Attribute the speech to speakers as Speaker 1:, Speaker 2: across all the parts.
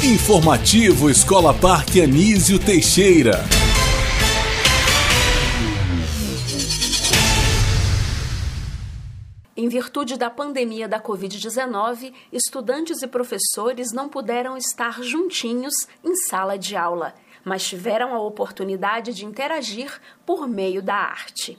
Speaker 1: Informativo Escola Parque Anísio Teixeira.
Speaker 2: Em virtude da pandemia da Covid-19, estudantes e professores não puderam estar juntinhos em sala de aula, mas tiveram a oportunidade de interagir por meio da arte.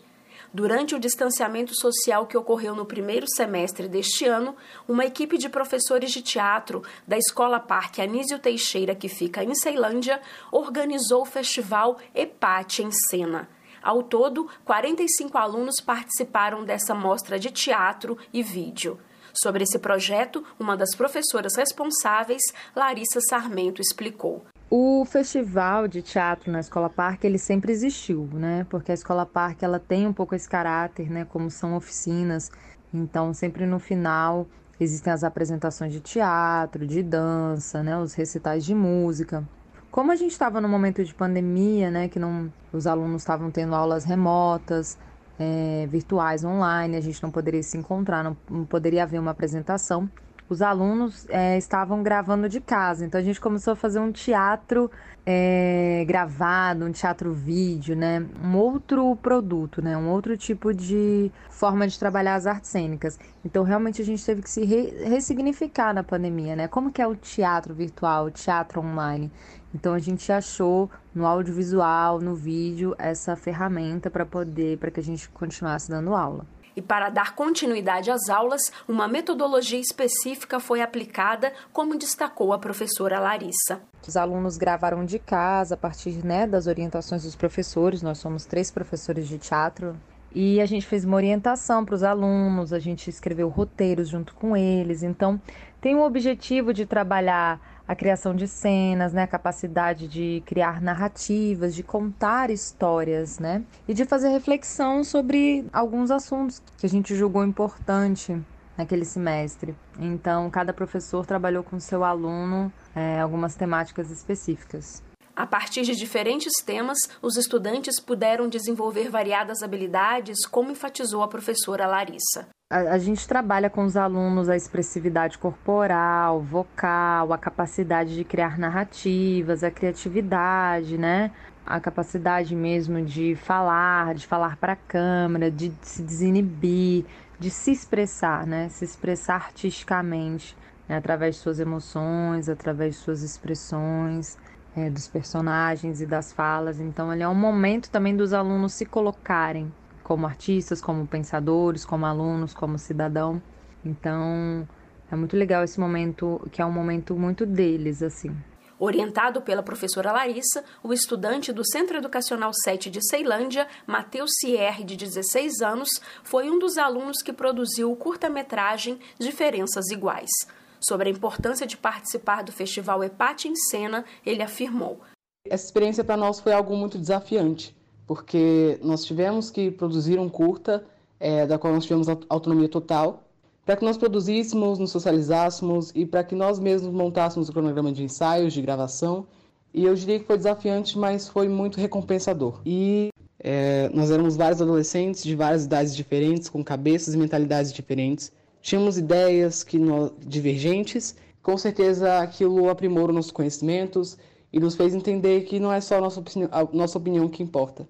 Speaker 2: Durante o distanciamento social que ocorreu no primeiro semestre deste ano, uma equipe de professores de teatro da Escola Parque Anísio Teixeira, que fica em Ceilândia, organizou o festival Epate em Cena. Ao todo, 45 alunos participaram dessa mostra de teatro e vídeo. Sobre esse projeto, uma das professoras responsáveis, Larissa Sarmento, explicou.
Speaker 3: O festival de teatro na Escola Parque, ele sempre existiu, né? Porque a Escola Parque, ela tem um pouco esse caráter, né? Como são oficinas. Então, sempre no final existem as apresentações de teatro, de dança, né? Os recitais de música. Como a gente estava no momento de pandemia, né? Que não, os alunos estavam tendo aulas remotas, é, virtuais, online, a gente não poderia se encontrar, não, não poderia haver uma apresentação os alunos é, estavam gravando de casa. Então a gente começou a fazer um teatro é, gravado, um teatro vídeo, né? Um outro produto, né? Um outro tipo de forma de trabalhar as artes cênicas. Então realmente a gente teve que se re ressignificar na pandemia, né? Como que é o teatro virtual, o teatro online? Então a gente achou no audiovisual, no vídeo, essa ferramenta para poder, para que a gente continuasse dando aula.
Speaker 2: E para dar continuidade às aulas, uma metodologia específica foi aplicada, como destacou a professora Larissa.
Speaker 3: Os alunos gravaram de casa a partir né, das orientações dos professores. Nós somos três professores de teatro e a gente fez uma orientação para os alunos, a gente escreveu roteiros junto com eles. Então, tem o objetivo de trabalhar a criação de cenas, né, a capacidade de criar narrativas, de contar histórias, né, e de fazer reflexão sobre alguns assuntos que a gente julgou importante naquele semestre. Então, cada professor trabalhou com seu aluno é, algumas temáticas específicas.
Speaker 2: A partir de diferentes temas, os estudantes puderam desenvolver variadas habilidades, como enfatizou a professora Larissa
Speaker 3: a, gente trabalha com os alunos a expressividade corporal, vocal, a capacidade de criar narrativas, a criatividade, né? A capacidade mesmo de falar, de falar para a câmera, de se desinibir, de se expressar, né? Se expressar artisticamente, né? através de suas emoções, através de suas expressões. É, dos personagens e das falas. Então, ele é um momento também dos alunos se colocarem como artistas, como pensadores, como alunos, como cidadão. Então, é muito legal esse momento, que é um momento muito deles, assim.
Speaker 2: Orientado pela professora Larissa, o estudante do Centro Educacional 7 de Ceilândia, Matheus Sierre, de 16 anos, foi um dos alunos que produziu o curta-metragem Diferenças Iguais. Sobre a importância de participar do Festival Epate em Cena, ele afirmou:
Speaker 4: Essa experiência para nós foi algo muito desafiante, porque nós tivemos que produzir um curta é, da qual nós tivemos autonomia total, para que nós produzíssemos, nos socializássemos e para que nós mesmos montássemos o cronograma de ensaios, de gravação. E eu diria que foi desafiante, mas foi muito recompensador. E é, nós éramos vários adolescentes de várias idades diferentes, com cabeças e mentalidades diferentes. Tínhamos ideias que divergentes. Com certeza aquilo aprimorou nossos conhecimentos e nos fez entender que não é só a nossa, a nossa opinião que importa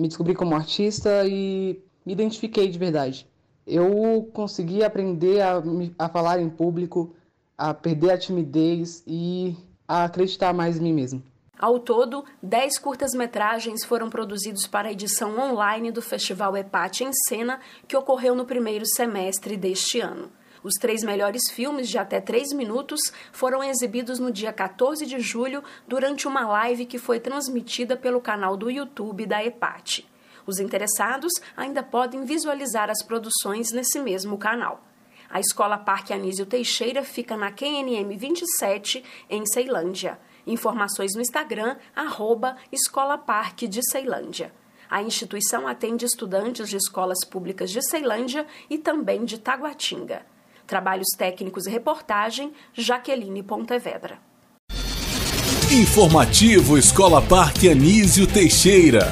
Speaker 4: me descobri como artista e me identifiquei de verdade. Eu consegui aprender a, a falar em público, a perder a timidez e a acreditar mais em mim mesmo.
Speaker 2: Ao todo, 10 curtas-metragens foram produzidos para a edição online do Festival Epate em Cena, que ocorreu no primeiro semestre deste ano. Os três melhores filmes, de até três minutos, foram exibidos no dia 14 de julho durante uma live que foi transmitida pelo canal do YouTube da EPAT. Os interessados ainda podem visualizar as produções nesse mesmo canal. A Escola Parque Anísio Teixeira fica na QNM 27, em Ceilândia. Informações no Instagram, arroba Escola Parque de Ceilândia. A instituição atende estudantes de escolas públicas de Ceilândia e também de Taguatinga. Trabalhos técnicos e reportagem, Jaqueline Pontevedra.
Speaker 1: Informativo Escola Parque Anísio Teixeira.